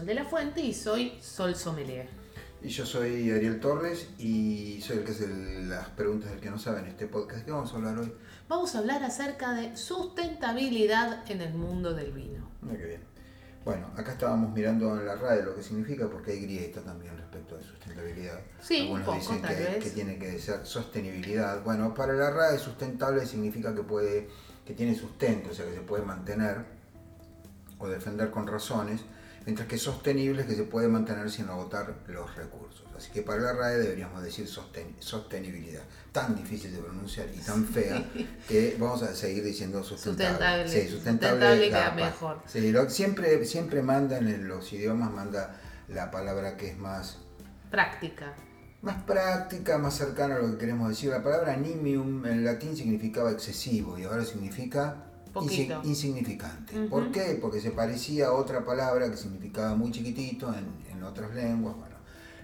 Marisol de la Fuente y soy Sol Sommelier. Y yo soy Ariel Torres y soy el que hace las preguntas del que no sabe en este podcast. ¿Qué vamos a hablar hoy? Vamos a hablar acerca de sustentabilidad en el mundo del vino. Bien. Bueno, acá estábamos mirando en la RAE lo que significa porque hay grieta también respecto de sustentabilidad. Sí, Algunos un poco, dicen tal que, vez. que tiene que ser sostenibilidad. Bueno, para la RAE sustentable significa que puede, que tiene sustento, o sea que se puede mantener o defender con razones, mientras que sostenible es que se puede mantener sin agotar los recursos. Así que para la RAE deberíamos decir sosten- sostenibilidad. Tan difícil de pronunciar y tan fea que vamos a seguir diciendo sustentable. Sustentable. Sí, sustentable, Sustentable da queda mejor. Sí, lo- siempre, siempre mandan en los idiomas, manda la palabra que es más, Práctica. más práctica, más cercana a lo que queremos decir. La palabra nimium en latín significaba excesivo y ahora significa Poquito. insignificante. ¿Por qué? Porque se parecía a otra palabra que significaba muy chiquitito en, en otras lenguas. Bueno,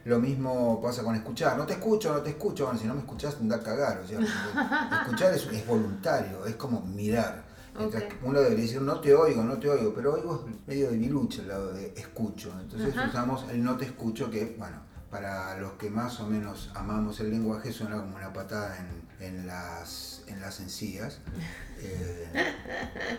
lo mismo pasa con escuchar. No te escucho, no te escucho. Bueno, si no me escuchas, anda a cagar. O sea, porque escuchar es, es voluntario, es como mirar. Mientras uno debería decir no te oigo, no te oigo, pero oigo es medio de biluche al lado de escucho. Entonces usamos el no te escucho que, bueno, para los que más o menos amamos el lenguaje suena como una patada en, en las, en las encías. Eh,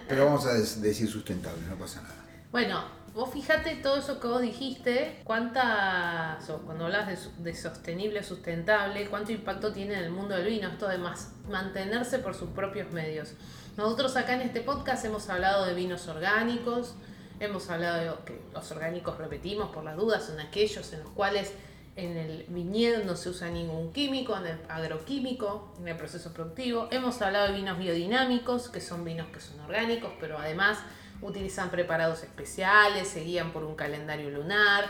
pero vamos a decir sustentable, no pasa nada. Bueno, vos fíjate todo eso que vos dijiste, cuántas, o cuando hablas de, de sostenible, sustentable, cuánto impacto tiene en el mundo del vino, esto de más, mantenerse por sus propios medios. Nosotros acá en este podcast hemos hablado de vinos orgánicos, hemos hablado de que los orgánicos, repetimos por las dudas, son aquellos en los cuales en el viñedo no se usa ningún químico, en el agroquímico, en el proceso productivo. Hemos hablado de vinos biodinámicos, que son vinos que son orgánicos, pero además utilizan preparados especiales, se guían por un calendario lunar,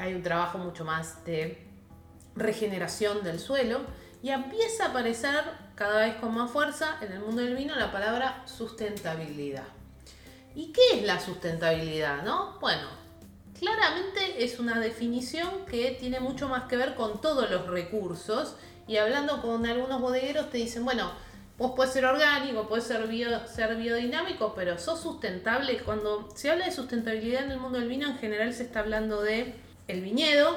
hay un trabajo mucho más de regeneración del suelo y empieza a aparecer cada vez con más fuerza en el mundo del vino la palabra sustentabilidad. ¿Y qué es la sustentabilidad? No? Bueno, claramente es una definición que tiene mucho más que ver con todos los recursos y hablando con algunos bodegueros te dicen, bueno, vos puedes ser orgánico, puedes ser, bio- ser biodinámico, pero sos sustentable. Cuando se habla de sustentabilidad en el mundo del vino, en general se está hablando de el viñedo,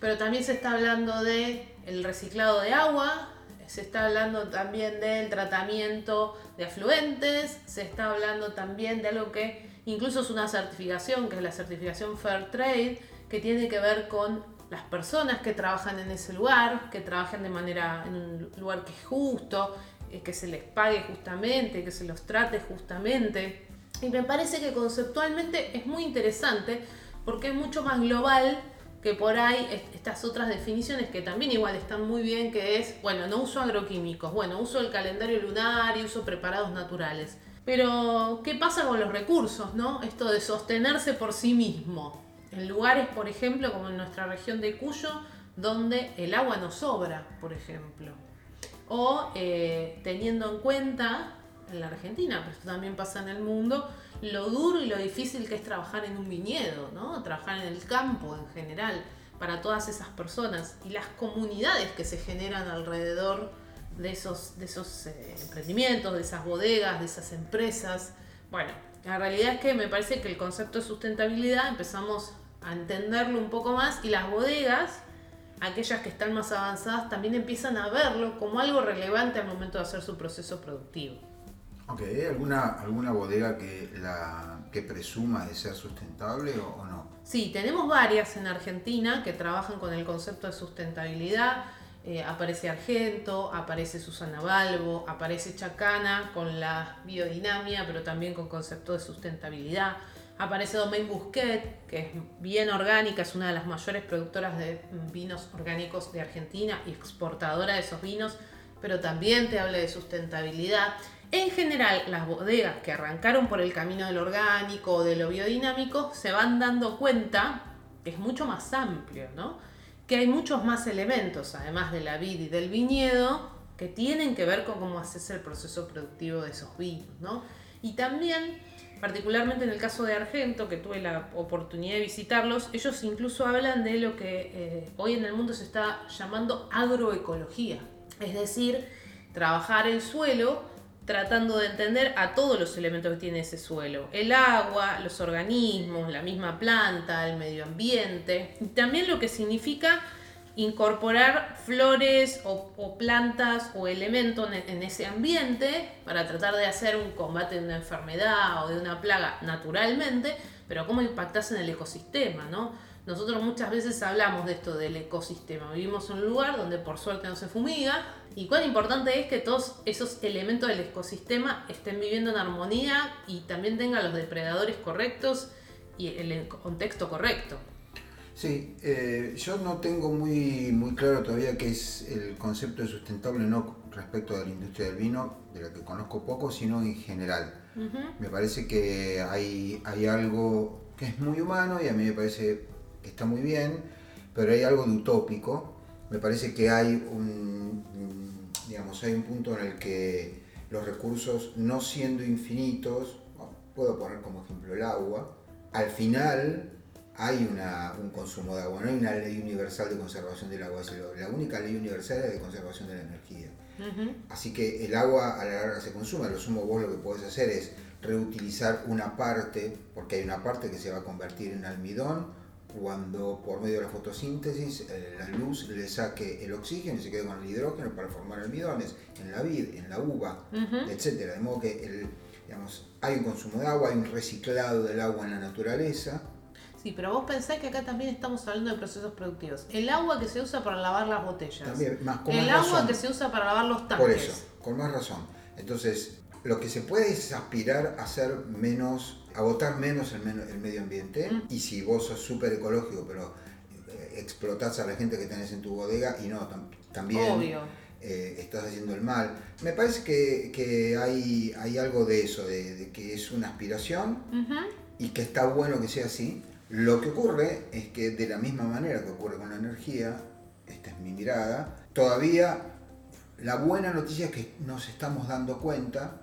pero también se está hablando de el reciclado de agua, se está hablando también del tratamiento de afluentes, se está hablando también de algo que incluso es una certificación, que es la certificación Fair Trade, que tiene que ver con las personas que trabajan en ese lugar, que trabajan de manera en un lugar que es justo, eh, que se les pague justamente, que se los trate justamente. Y me parece que conceptualmente es muy interesante porque es mucho más global que por ahí est- estas otras definiciones que también igual están muy bien, que es, bueno, no uso agroquímicos, bueno, uso el calendario lunar y uso preparados naturales. Pero, ¿qué pasa con los recursos, no? Esto de sostenerse por sí mismo. En lugares, por ejemplo, como en nuestra región de Cuyo, donde el agua no sobra, por ejemplo. O eh, teniendo en cuenta, en la Argentina, pero esto también pasa en el mundo, lo duro y lo difícil que es trabajar en un viñedo, ¿no? Trabajar en el campo en general, para todas esas personas y las comunidades que se generan alrededor de esos, de esos eh, emprendimientos, de esas bodegas, de esas empresas. Bueno, la realidad es que me parece que el concepto de sustentabilidad empezamos a entenderlo un poco más y las bodegas aquellas que están más avanzadas también empiezan a verlo como algo relevante al momento de hacer su proceso productivo. Ok, ¿hay alguna, alguna bodega que, la, que presuma de ser sustentable o, o no? Sí, tenemos varias en Argentina que trabajan con el concepto de sustentabilidad. Eh, aparece Argento, aparece Susana Balbo, aparece Chacana con la biodinamia, pero también con concepto de sustentabilidad. Aparece Domaine Busquet, que es bien orgánica, es una de las mayores productoras de vinos orgánicos de Argentina y exportadora de esos vinos, pero también te habla de sustentabilidad. En general, las bodegas que arrancaron por el camino del orgánico o de lo biodinámico se van dando cuenta que es mucho más amplio, ¿no? Que hay muchos más elementos, además de la vid y del viñedo, que tienen que ver con cómo haces el proceso productivo de esos vinos, ¿no? Y también, particularmente en el caso de Argento, que tuve la oportunidad de visitarlos, ellos incluso hablan de lo que eh, hoy en el mundo se está llamando agroecología, es decir, trabajar el suelo tratando de entender a todos los elementos que tiene ese suelo. El agua, los organismos, la misma planta, el medio ambiente. Y también lo que significa incorporar flores o, plantas o elementos en, ese ambiente para tratar de hacer un combate de una enfermedad o de una plaga naturalmente, pero cómo impactas en el ecosistema, ¿no? Nosotros muchas veces hablamos de esto del ecosistema. Vivimos en un lugar donde por suerte no se fumiga, y cuán importante es que todos esos elementos del ecosistema estén viviendo en armonía y también tengan los depredadores correctos y el contexto correcto. Sí, eh, yo no tengo muy, muy claro todavía qué es el concepto de sustentable, no respecto de la industria del vino, de la que conozco poco, sino en general. Me parece que hay, hay algo que es muy humano y a mí me parece que está muy bien, pero hay algo de utópico. Me parece que hay un, digamos, hay un punto en el que los recursos, no siendo infinitos, puedo poner como ejemplo el agua, al final hay una, un consumo de agua, no hay una ley universal de conservación del agua, la única ley universal es de conservación de la energía. Así que el agua a la larga se consume, lo sumo vos lo que podés hacer es reutilizar una parte, porque hay una parte que se va a convertir en almidón, cuando por medio de la fotosíntesis eh, la luz le saque el oxígeno y se quede con el hidrógeno para formar almidones en la vid, en la uva, etcétera. De modo que el, digamos, hay un consumo de agua, hay un reciclado del agua en la naturaleza. Sí, pero vos pensás que acá también estamos hablando de procesos productivos. El agua que se usa para lavar las botellas. También, más, con el agua que se usa para lavar los tanques. Por eso, con más razón. Entonces, lo que se puede es aspirar a ser menos agotar menos el, el medio ambiente y si vos sos súper ecológico pero eh, explotás a la gente que tenés en tu bodega y no, también eh, estás haciendo el mal. Me parece que, hay, hay, algo de eso, de, que es una aspiración y que está bueno que sea así. Lo que ocurre es que de la misma manera que ocurre con la energía, esta es mi mirada, todavía la buena noticia es que nos estamos dando cuenta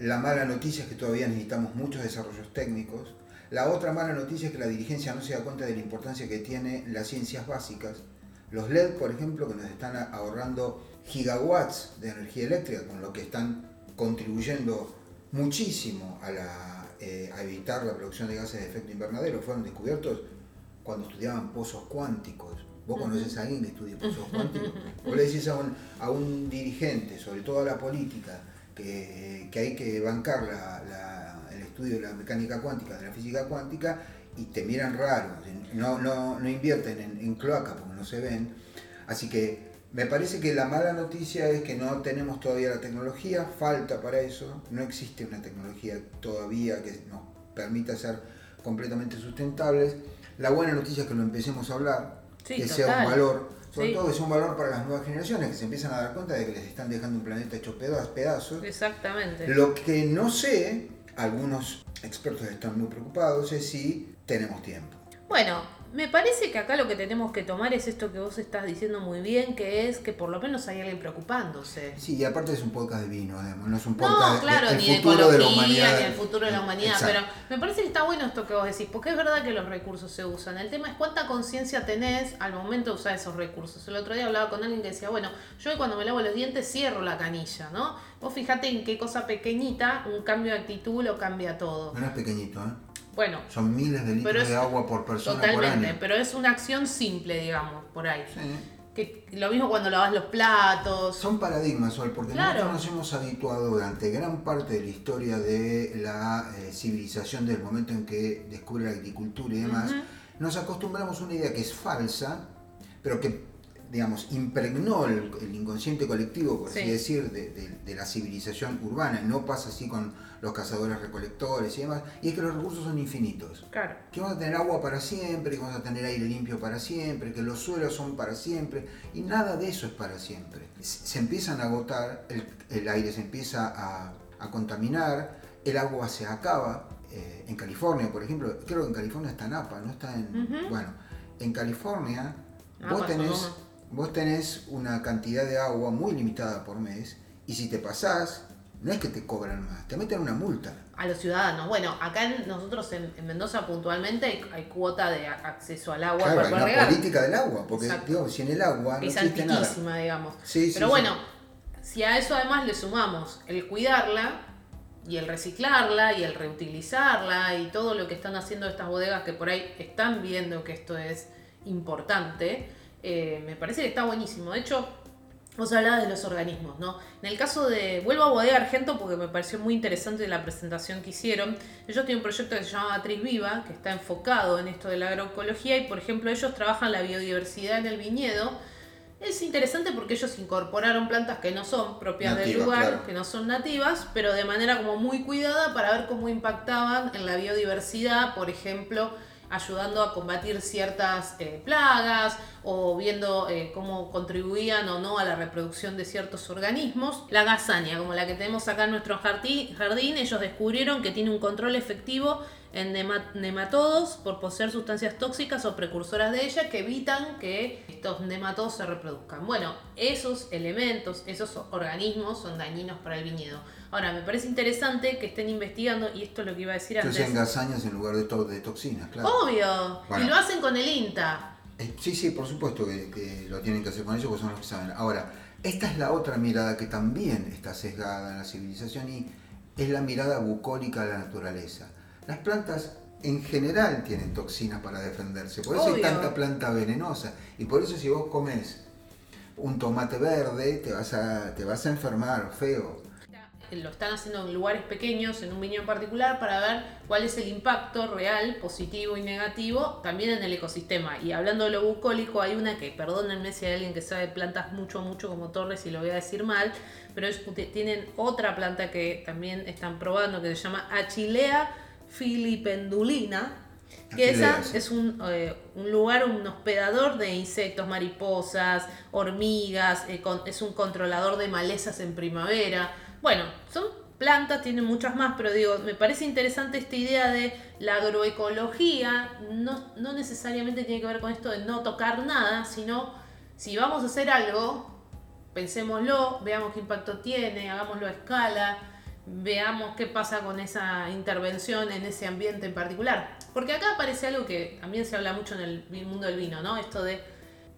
la mala noticia es que todavía necesitamos muchos desarrollos técnicos. La otra mala noticia es que la dirigencia no se da cuenta de la importancia que tiene las ciencias básicas. Los LED, por ejemplo, que nos están ahorrando gigawatts de energía eléctrica, con lo que están contribuyendo muchísimo a, eh, evitar la producción de gases de efecto invernadero, fueron descubiertos cuando estudiaban pozos cuánticos. Vos conoces a alguien que estudia pozos cuánticos. Vos le decís a un, a un dirigente, sobre todo a la política, que, hay que bancar el estudio de la mecánica cuántica, de la física cuántica, y te miran raro, no, no, no invierten en, en cloaca porque no se ven. Así que me parece que la mala noticia es que no tenemos todavía la tecnología, falta para eso, no existe una tecnología todavía que nos permita ser completamente sustentables. La buena noticia es que lo empecemos a hablar, que sea un valor sobre todo es un valor para las nuevas generaciones que se empiezan a dar cuenta de que les están dejando un planeta hecho pedazos. Exactamente. Lo que no sé, algunos expertos están muy preocupados, es si tenemos tiempo. Bueno, me parece que acá lo que tenemos que tomar es esto que vos estás diciendo muy bien, que es que por lo menos hay alguien preocupándose. Sí, y aparte es un podcast de vino, además, no es un podcast no, claro, de, ni de futuro de la humanidad. Ni el futuro de la humanidad, pero me parece que está bueno esto que vos decís, porque es verdad que los recursos se usan. El tema es cuánta conciencia tenés al momento de usar esos recursos. El otro día hablaba con alguien que decía, bueno, yo cuando me lavo los dientes cierro la canilla, ¿no? Vos fíjate en qué cosa pequeñita un cambio de actitud lo cambia todo. No es pequeñito, ¿eh? Bueno. Son miles de litros de agua por persona totalmente, pero es una acción simple, digamos, por ahí. Que, lo mismo cuando lavas los platos. Son paradigmas, Sol, porque nosotros nos hemos habituado durante gran parte de la historia de la eh, civilización, del momento en que descubre la agricultura y demás, nos acostumbramos a una idea que es falsa, pero que digamos, impregnó el, inconsciente colectivo, por así decir, de, la civilización urbana. No pasa así con los cazadores recolectores y demás. Y es que los recursos son infinitos. Claro. Que vamos a tener agua para siempre, que vamos a tener aire limpio para siempre, que los suelos son para siempre. Y nada de eso es para siempre. Se empiezan a agotar, el, aire se empieza a, a contaminar, el agua se acaba, eh, en California, por ejemplo, creo que en California está Napa, no está en... Bueno, en California Napa, vos tenés. Vos tenés una cantidad de agua muy limitada por mes y si te pasás, no es que te cobran más, te meten una multa. A los ciudadanos. Bueno, acá en- nosotros en, en Mendoza puntualmente hay, hay cuota de acceso al agua Claro, para regar. política del agua, porque digo, si en el agua no Es existe nada. digamos. Sí, Pero sí. bueno, si a eso además le sumamos el cuidarla y el reciclarla y el reutilizarla y todo lo que están haciendo estas bodegas que por ahí están viendo que esto es importante, eh, me parece que está buenísimo. De hecho, vos hablabas de los organismos, ¿no? En el caso de. Vuelvo a Bodega Argento porque me pareció muy interesante la presentación que hicieron. Ellos tienen un proyecto que se llama Matriz Viva, que está enfocado en esto de la agroecología y, por ejemplo, ellos trabajan la biodiversidad en el viñedo. Es interesante porque ellos incorporaron plantas que no son propias del lugar, claro. que no son nativas, pero de manera como muy cuidada para ver cómo impactaban en la biodiversidad, por ejemplo, ayudando a combatir ciertas eh, plagas o viendo eh, cómo contribuían o no a la reproducción de ciertos organismos. La gazaña, como la que tenemos acá en nuestro jardín, jardín ellos descubrieron que tiene un control efectivo en nema- nematodos por poseer sustancias tóxicas o precursoras de ella que evitan que estos nematodos se reproduzcan. Bueno, esos elementos, esos organismos son dañinos para el viñedo. Ahora, me parece interesante que estén investigando, y esto es lo que iba a decir Que antes. usen gasañas en lugar de, to- de toxinas, claro. Obvio, Bueno. y lo hacen con el INTA. Eh, Sí, sí, por supuesto que, que lo tienen que hacer con ellos porque son los que saben. Ahora, esta es la otra mirada que también está sesgada en la civilización y es la mirada bucólica de la naturaleza. Las plantas en general tienen toxinas para defenderse, por eso hay tanta planta venenosa y por eso si vos comes un tomate verde te vas a, te vas a enfermar feo. Lo están haciendo en lugares pequeños, en un viñedo en particular, para ver cuál es el impacto real, positivo y negativo, también en el ecosistema. Y hablando de lo bucólico, hay una que, perdónenme si hay alguien que sabe plantas mucho, mucho como Torres y lo voy a decir mal, pero ellos tienen otra planta que también están probando que se llama Achillea filipendulina, que esa es un, eh, un lugar, un hospedador de insectos, mariposas, hormigas, eh, con- es un controlador de malezas en primavera. Bueno, son plantas, tienen muchas más, pero digo, me parece interesante esta idea de la agroecología, no, no necesariamente tiene que ver con esto de no tocar nada, sino si vamos a hacer algo, pensémoslo, veamos qué impacto tiene, hagámoslo a escala, veamos qué pasa con esa intervención en ese ambiente en particular. Porque acá aparece algo que también se habla mucho en el mundo del vino, ¿no? Esto de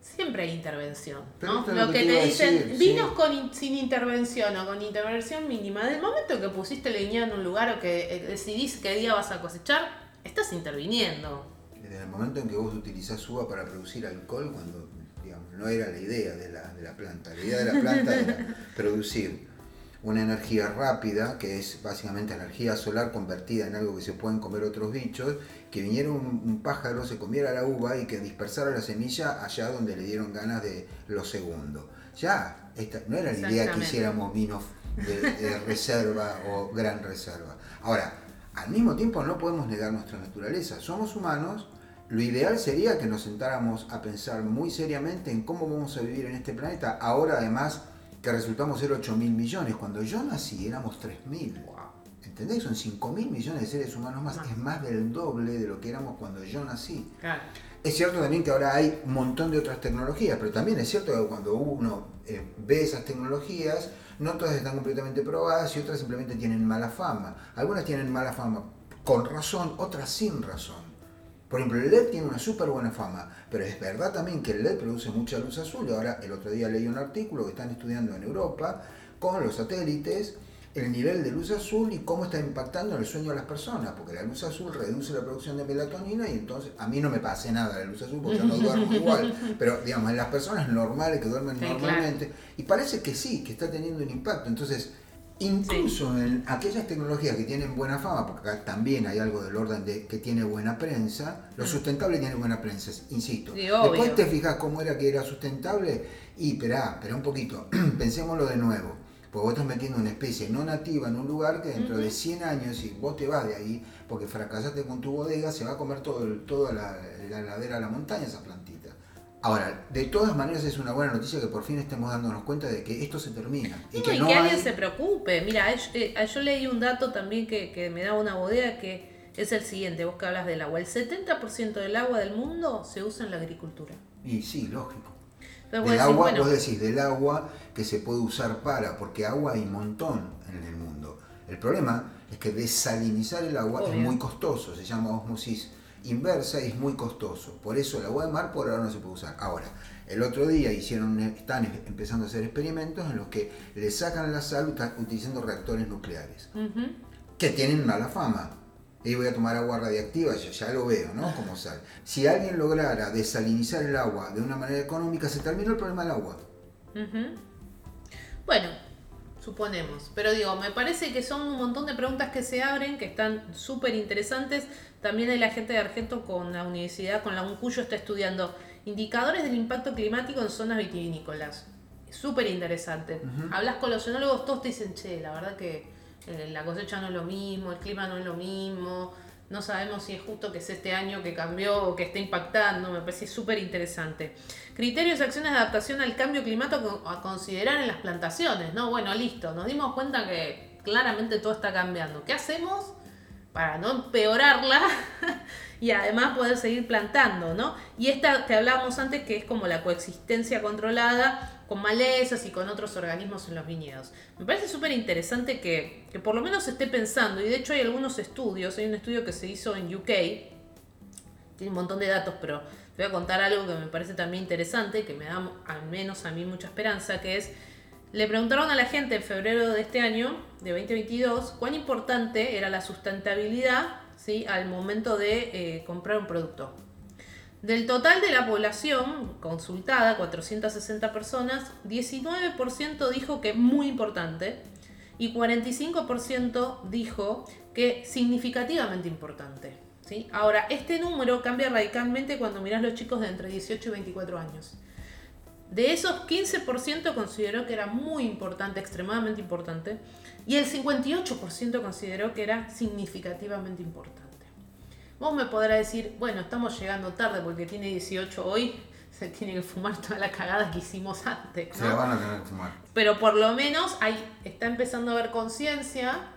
siempre hay intervención, ¿no? Lo lo que te dicen, decir, vinos sí. con in- sin intervención o con intervención mínima, del momento que pusiste la viña en un lugar o que eh, decidís qué día vas a cosechar, estás interviniendo. Desde el momento en que vos utilizás uva para producir alcohol, cuando digamos, no era la idea de la, de la planta, la idea de la planta era producir una energía rápida, que es básicamente energía solar convertida en algo que se pueden comer otros bichos, que viniera un, un pájaro, se comiera la uva y que dispersara la semilla allá donde le dieron ganas de lo segundo. Ya, esta, no era la idea que hiciéramos vinos de, de reserva o gran reserva. Ahora, al mismo tiempo no podemos negar nuestra naturaleza. Somos humanos. Lo ideal sería que nos sentáramos a pensar muy seriamente en cómo vamos a vivir en este planeta. Ahora además que resultamos ser 8 mil millones. Cuando yo nací éramos 3 mil. ¿Entendés? Son 5 mil millones de seres humanos más. Más. Es más del doble de lo que éramos cuando yo nací. Claro. Es cierto también que ahora hay un montón de otras tecnologías, pero también es cierto que cuando uno eh, ve esas tecnologías, no todas están completamente probadas y otras simplemente tienen mala fama. Algunas tienen mala fama con razón, otras sin razón. Por ejemplo, el LED tiene una súper buena fama, pero es verdad también que el LED produce mucha luz azul. Ahora, el otro día leí un artículo que están estudiando en Europa con los satélites el nivel de luz azul y cómo está impactando en el sueño de las personas, porque la luz azul reduce la producción de melatonina y entonces a mí no me pase nada la luz azul porque yo no duermo igual, pero digamos, en las personas normales que duermen Sí, normalmente, y parece que sí, que está teniendo un impacto. Entonces, incluso en aquellas tecnologías que tienen buena fama, porque acá también hay algo del orden de que tiene buena prensa, lo Mm. sustentable tiene buena prensa, insisto. Sí. Después te fijas cómo era que era sustentable y esperá, esperá un poquito, pensémoslo de nuevo. Porque vos estás metiendo una especie no nativa en un lugar que dentro de 100 años, si vos te vas de ahí, porque fracasaste con tu bodega, se va a comer todo, el- toda la, la ladera a la montaña esa plantita. Ahora, de todas maneras es una buena noticia que por fin estemos dándonos cuenta de que esto se termina. Y que y no que alguien hay- se preocupe. Mira, eh, eh, yo leí un dato también que, que me daba una bodega que es el siguiente, vos que hablas del agua. El 70% del agua del mundo se usa en la agricultura. Y sí, lógico. Entonces vos Del decís, agua, bueno, vos decís, del agua que se puede usar para, porque agua hay un montón en el mundo. El problema es que desalinizar el agua es Obvio. muy costoso, se llama osmosis inversa es muy costoso. Por eso el agua de mar por ahora no se puede usar. Ahora, el otro día hicieron, están empezando a hacer experimentos en los que le sacan la sal utilizando reactores nucleares, que tienen mala fama. Y voy a tomar agua radiactiva, yo ya lo veo, ¿no? Como sal. Si alguien lograra desalinizar el agua de una manera económica, se terminó el problema del agua. Bueno, suponemos. Pero digo, me parece que son un montón de preguntas que se abren, que están súper interesantes. También hay la gente de Argento con la universidad, con la UNCUYO está estudiando indicadores del impacto climático en zonas vitivinícolas. Súper interesante. Hablas con los enólogos, todos te dicen, che, la verdad que eh, la cosecha no es lo mismo, el clima no es lo mismo, no sabemos si es justo que es este año que cambió o que está impactando, me parece súper interesante. Criterios y acciones de adaptación al cambio climático a considerar en las plantaciones, ¿no? Bueno, listo, nos dimos cuenta que claramente todo está cambiando. ¿Qué hacemos para no empeorarla y además poder seguir plantando, ¿no? Y esta que hablábamos antes que es como la coexistencia controlada con malezas y con otros organismos en los viñedos. Me parece súper interesante que, que por lo menos se esté pensando, y de hecho hay algunos estudios, hay un estudio que se hizo en UK, tiene un montón de datos, pero te voy a contar algo que me parece también interesante, que me da al menos a mí mucha esperanza, que es, le preguntaron a la gente en febrero de este año, de 2022, cuán importante era la sustentabilidad ¿sí? al momento de eh, comprar un producto. Del total de la población consultada, 460 personas, 19% dijo que muy importante y 45% dijo que significativamente importante. ¿sí? Ahora, este número cambia radicalmente cuando mirás los chicos de entre 18 y 24 años. De esos, 15% consideró que era muy importante, extremadamente importante, y el 58% consideró que era significativamente importante. Vos me podrás decir, bueno, estamos llegando tarde porque tiene 18 hoy, se tiene que fumar toda la cagada que hicimos antes. Se la van a tener que fumar. Pero por lo menos hay, está empezando a haber conciencia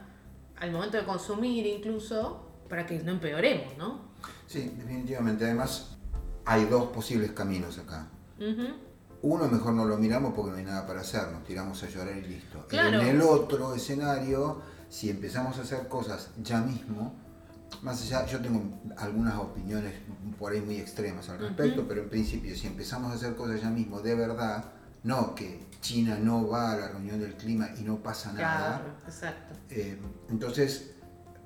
al momento de consumir incluso para que no empeoremos, ¿no? Sí, definitivamente. Además, hay dos posibles caminos acá. Ujú. Uno mejor no lo miramos porque no hay nada para hacer, nos tiramos a llorar y listo. Claro. En el otro escenario, si empezamos a hacer cosas ya mismo, más allá, yo tengo algunas opiniones por ahí muy extremas al respecto, pero en principio, si empezamos a hacer cosas ya mismo de verdad, no que China no va a la reunión del clima y no pasa nada, Claro, exacto. eh, entonces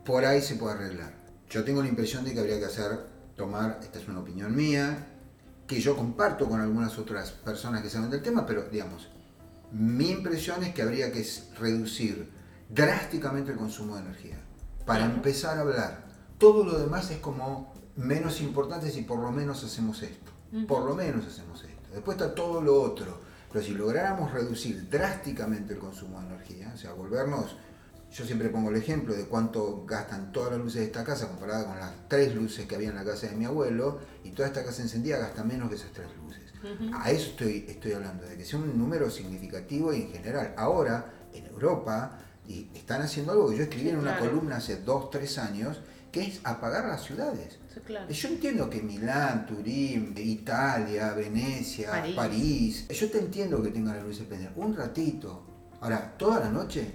por ahí se puede arreglar. Yo tengo la impresión de que habría que hacer, tomar, esta es una opinión mía, que yo comparto con algunas otras personas que saben del tema, pero digamos, mi impresión es que habría que reducir drásticamente el consumo de energía para empezar a hablar. Todo lo demás es como menos importante si por lo menos hacemos esto. Por lo menos hacemos esto. Después está todo lo otro. Pero si lográramos reducir drásticamente el consumo de energía, o sea, volvernos yo siempre pongo el ejemplo de cuánto gastan todas las luces de esta casa comparada con las tres luces que había en la casa de mi abuelo y toda esta casa encendida gasta menos que esas tres luces. A eso estoy, estoy hablando, de que sea un número significativo y en general. Ahora, en Europa, y están haciendo algo que yo escribí en una Claro. columna hace dos, tres años, que es apagar las ciudades. Sí, claro. Yo entiendo que Milán, Turín, Italia, Venecia, París. París. yo te entiendo que tengan las luces prendidas. Un ratito. Ahora, toda la noche.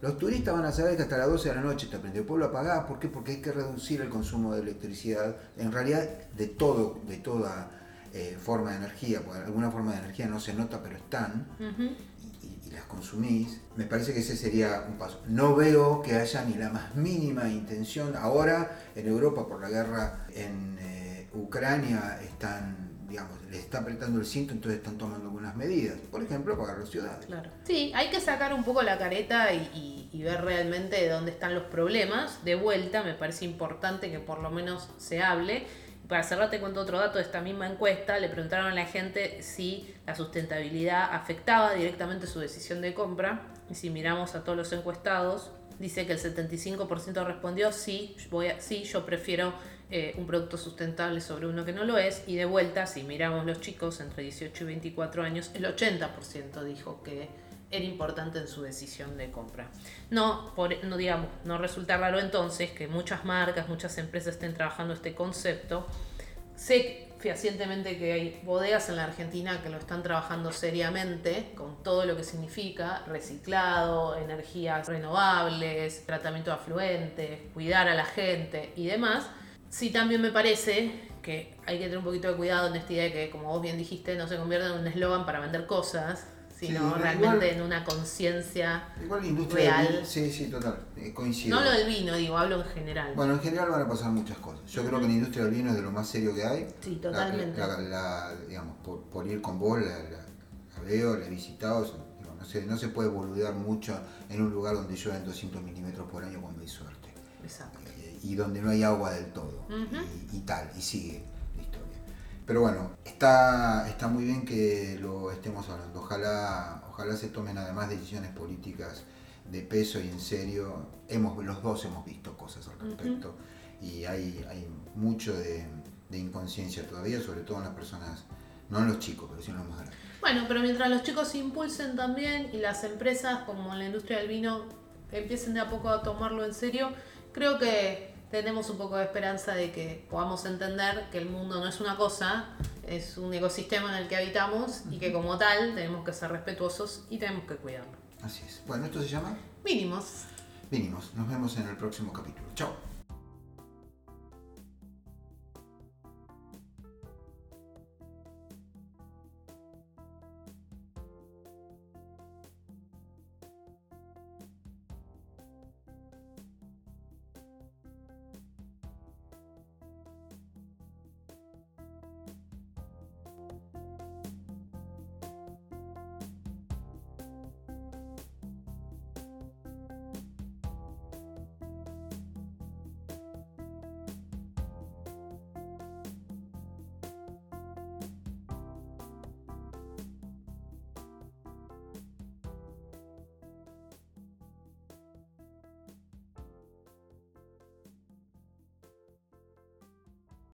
Los turistas van a saber que hasta las 12 de la noche está prendido el pueblo apagado. ¿Por qué? Porque hay que reducir el consumo de electricidad, en realidad de todo, de toda eh, forma de energía, porque alguna forma de energía no se nota, pero están, y las consumís. Me parece que ese sería un paso. No veo que haya ni la más mínima intención. Ahora en Europa, por la guerra en eh, Ucrania, están, digamos, les está apretando el cinto, entonces están tomando algunas medidas. Por ejemplo, apagar las ciudades. Claro. Sí, hay que sacar un poco la careta y, ver realmente dónde están los problemas. De vuelta, me parece importante que por lo menos se hable. Para cerrar, te cuento otro dato de esta misma encuesta. Le preguntaron a la gente si la sustentabilidad afectaba directamente su decisión de compra. Y si miramos a todos los encuestados, dice que el 75% respondió sí, voy sí, yo prefiero eh, un producto sustentable sobre uno que no lo es. Y de vuelta, si miramos los chicos entre 18 y 24 años, el 80% dijo que era importante en su decisión de compra. No, por, no digamos, no resulta raro entonces que muchas marcas, muchas empresas estén trabajando este concepto. Sé fehacientemente que hay bodegas en la Argentina que lo están trabajando seriamente, con todo lo que significa reciclado, energías renovables, tratamiento de afluentes, cuidar a la gente y demás. Sí, también me parece que hay que tener un poquito de cuidado en esta idea de que, como vos bien dijiste, no se convierta en un eslogan para vender cosas, sino Sí, realmente igual- en una conciencia Igual la industria del real. sí, sí, total, eh, coincido. No lo del vino, digo, hablo en general. Bueno, en general van a pasar muchas cosas. Yo creo que la industria del vino es de lo más serio que hay. Sí, La- totalmente. La, la- digamos, por, por ir con vos, la, la- la veo, la he visitado. digo, no, se, no se puede boludear mucho en un lugar donde llueven 200 milímetros por año cuando hay suerte. Exacto. Eh, y donde no hay agua del todo. Ujú. y, y tal, y sigue la. Pero bueno, está, está muy bien que lo estemos hablando. Ojalá, ojalá se tomen además decisiones políticas de peso y en serio. Hemos, los dos hemos visto cosas al respecto y hay, hay mucho de, de inconsciencia todavía, sobre todo en las personas, no en los chicos, pero sí en los más grandes. Bueno, pero mientras los chicos se impulsen también y las empresas como la industria del vino empiecen de a poco a tomarlo en serio, creo que tenemos un poco de esperanza de que podamos entender que el mundo no es una cosa, es un ecosistema en el que habitamos y que como tal tenemos que ser respetuosos y tenemos que cuidarlo. Así es. Bueno, esto se llama Mínimos. Vinimos. Nos vemos en el próximo capítulo. Chao.